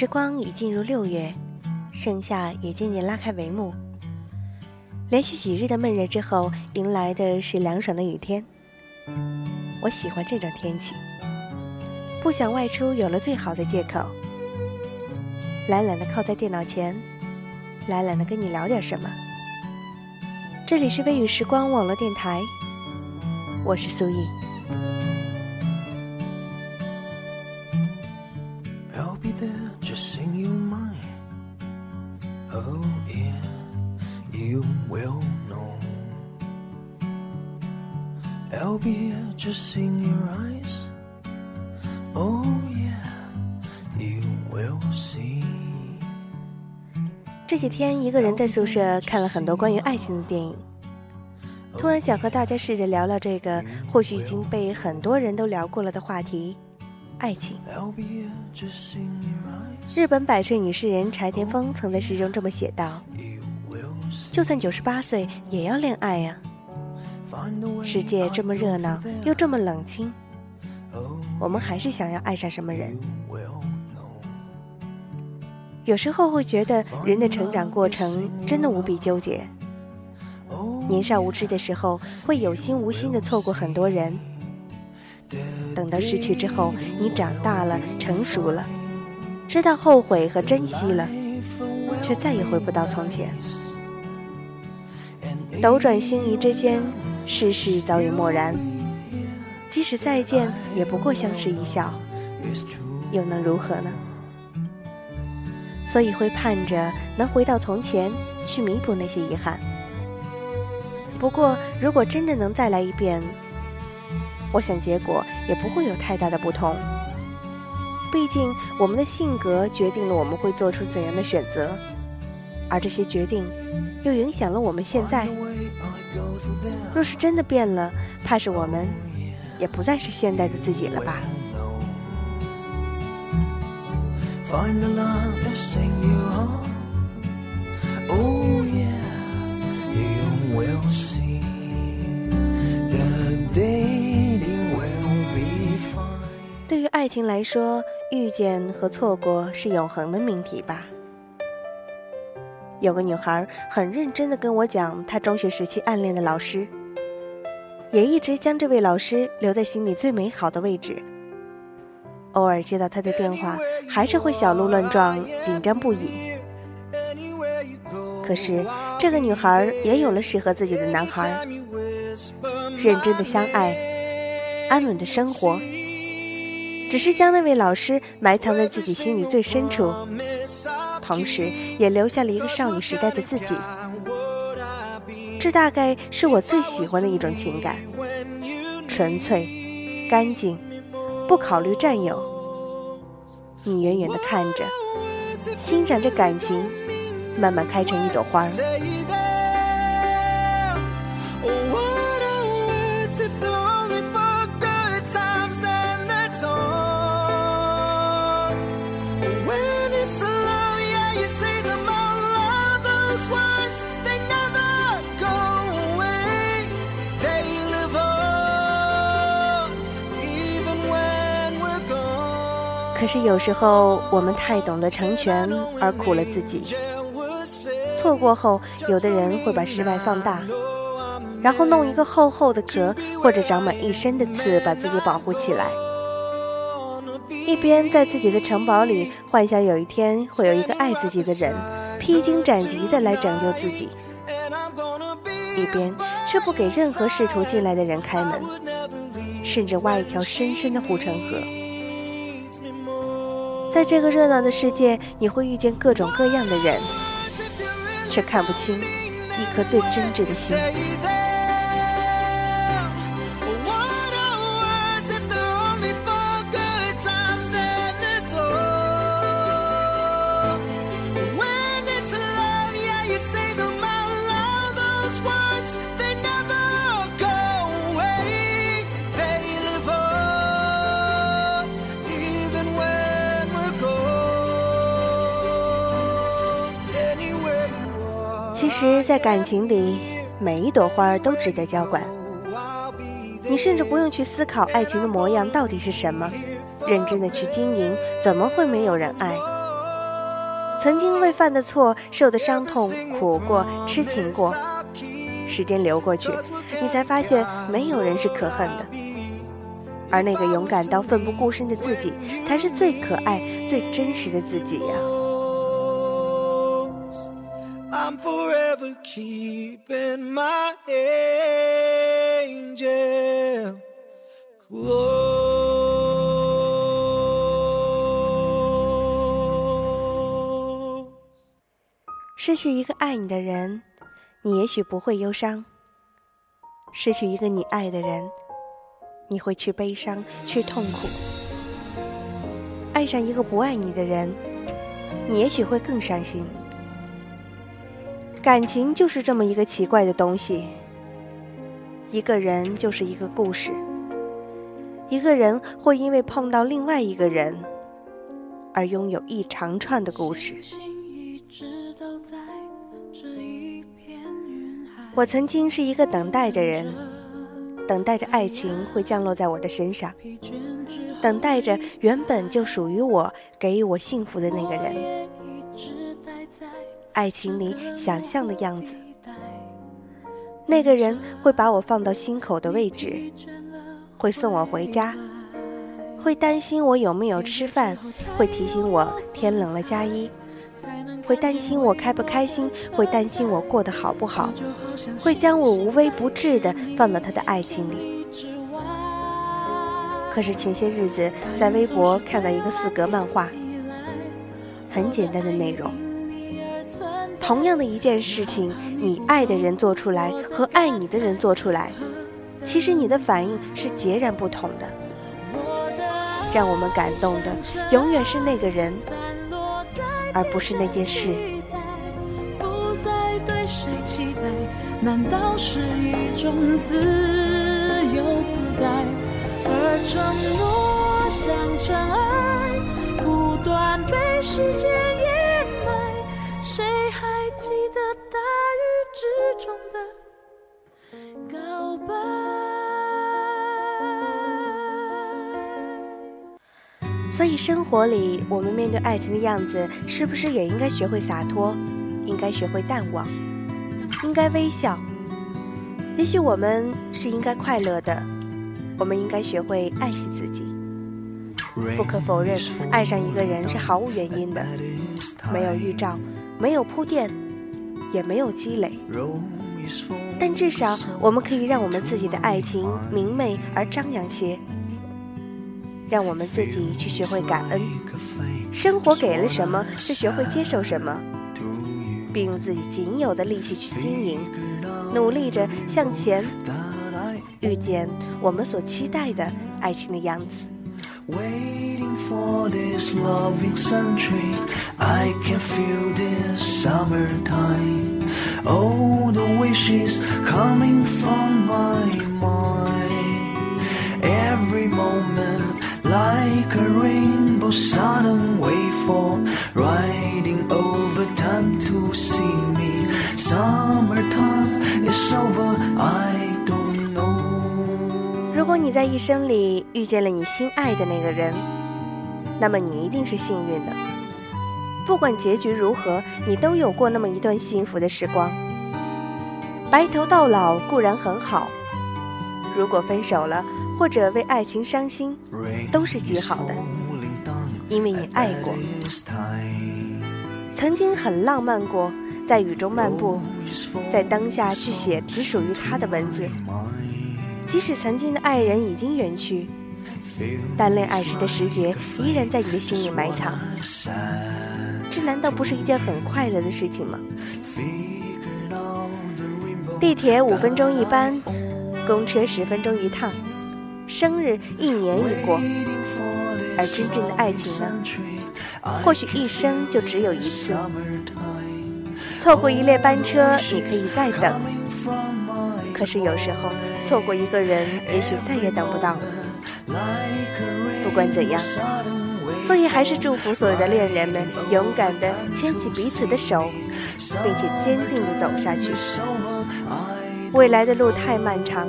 时光已进入六月。盛夏也渐渐拉开帷幕，连续几日的闷热之后，迎来的是凉爽的雨天。我喜欢这种天气，不想外出有了最好的借口，懒懒的靠在电脑前，懒懒的跟你聊点什么。这里是微雨时光网络电台，我是苏毅。There just sing your mind oh yeah you will know I'll be just in your eyes oh yeah you will see 这几天一个人在宿舍看了很多关于爱情的电影，突然想和大家试着聊聊这个或许已经被很多人都聊过了的话题。爱情。日本百岁女诗人柴田丰曾在诗中这么写道：“就算九十八岁，也要恋爱呀。世界这么热闹，又这么冷清，我们还是想要爱上什么人。”有时候会觉得人的成长过程真的无比纠结。年少无知的时候，会有心无心的错过很多人。等到失去之后，你长大了，成熟了，知道后悔和珍惜了，却再也回不到从前。斗转星移之间，世事早已漠然。即使再见，也不过相视一笑，又能如何呢？所以会盼着能回到从前，去弥补那些遗憾。不过，如果真的能再来一遍，我想结果也不会有太大的不同。毕竟，我们的性格决定了我们会做出怎样的选择，而这些决定又影响了我们现在。若是真的变了，怕是我们也不再是现在的自己了吧。爱情来说遇见和错过是永恒的命题吧。有个女孩很认真的跟我讲她中学时期暗恋的老师也一直将这位老师留在心里最美好的位置。偶尔接到他的电话，还是会小鹿乱撞，紧张不已。可是这个女孩也有了适合自己的男孩，认真的相爱，安稳的生活，只是将那位老师埋藏在自己心里最深处，同时也留下了一个少女时代的自己。这大概是我最喜欢的一种情感，纯粹，干净。不考虑占有，你远远的看着，欣赏着感情，慢慢开成一朵花。oh what a wonderful 可是有时候我们太懂得成全，而苦了自己。错过后，有的人会把失败放大，然后弄一个厚厚的壳，或者长满一身的刺，把自己保护起来。一边在自己的城堡里幻想有一天会有一个爱自己的人，披荆斩棘的来拯救自己，一边却不给任何试图进来的人开门，甚至挖一条深深的护城河。在这个热闹的世界，你会遇见各种各样的人，却看不清一颗最真挚的心。实，在感情里，每一朵花都值得浇灌。你甚至不用去思考爱情的模样到底是什么，认真的去经营，怎么会没有人爱？曾经为犯的错受的伤痛，苦过、痴情过，时间流过去，你才发现没有人是可恨的，而那个勇敢到奋不顾身的自己，才是最可爱、最真实的自己呀。Keep in my hands go 失去一个爱你的人，你也许不会忧伤；失去一个你爱的人，你会去悲伤、去痛苦。爱上一个不爱你的人，你也许会更伤心。感情就是这么一个奇怪的东西，一个人就是一个故事，一个人会因为碰到另外一个人，而拥有一长串的故事。我曾经是一个等待的人，等待着爱情会降落在我的身上，等待着原本就属于我、给予我幸福的那个人。爱情里想象的样子，那个人会把我放到心口的位置，会送我回家，会担心我有没有吃饭，会提醒我天冷了加衣。会担心我开不开心，会担心我过得好不好，会将我无微不至的放到他的爱情里。可是前些日子在微博看到一个四格漫画，很简单的内容。同样的一件事情，你爱的人做出来和爱你的人做出来，其实你的反应是截然不同的。让我们感动的，永远是那个人。而不是那件事。不再对谁期待，难道是一种自由自在？而承诺像尘埃，不断被时间大雨之中的告白？所以，生活里我们面对爱情的样子，是不是也应该学会洒脱，应该学会淡忘，应该微笑？也许我们是应该快乐的，我们应该学会爱惜自己。不可否认，爱上一个人是毫无原因的，没有预兆，没有铺垫，也没有积累。但至少，我们可以让我们自己的爱情明媚而张扬些。让我们自己去学会感恩，生活给了什么，就学会接受什么，并用自己仅有的力气去经营，努力着向前，遇见我们所期待的爱情的样子。Like a rainbow sudden wave riding over time to see me summertime is over i don't know 如果你在一生里遇见了你心爱的那个人那么你一定是幸运的不管结局如何你都有过那么一段幸福的时光白头到老固然很好如果分手了或者为爱情伤心，都是极好的，因为你爱过，曾经很浪漫过，在雨中漫步，在当下去写只属于他的文字。即使曾经的爱人已经远去，但恋爱时的时节依然在你的心里埋藏。这难道不是一件很快乐的事情吗？地铁五分钟一班，公车十分钟一趟。生日一年已过，而真正的爱情呢？或许一生就只有一次。错过一列班车，你可以再等；可是有时候，错过一个人，也许再也等不到了。不管怎样，所以还是祝福所有的恋人们勇敢地牵起彼此的手，并且坚定地走下去。未来的路太漫长，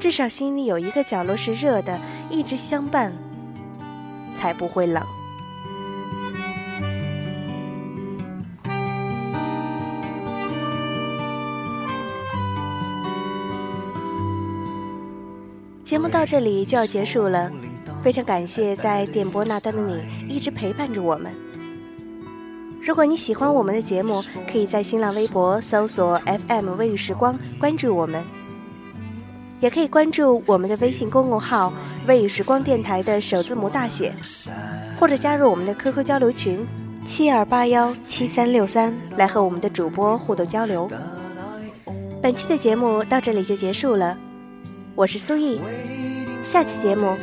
至少心里有一个角落是热的，一直相伴，才不会冷。节目到这里就要结束了，非常感谢在电波那端的你一直陪伴着我们。如果你喜欢我们的节目，可以在新浪微博搜索 FM 微雨时光关注我们，也可以关注我们的微信公众号“微雨时光电台”的首字母大写，或者加入我们的 QQ 交流群七二八幺七三六三，来和我们的主播互动交流。本期的节目到这里就结束了。我是苏毅，下期节目，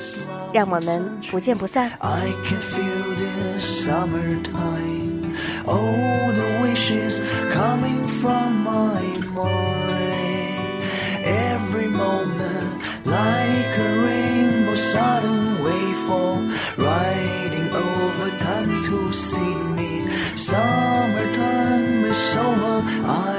让我们不见不散。I can feel the summertime, all the wishes coming from my mind. Every moment like a rainbow sudden wavefall, riding over time to see me. Summertime is over. I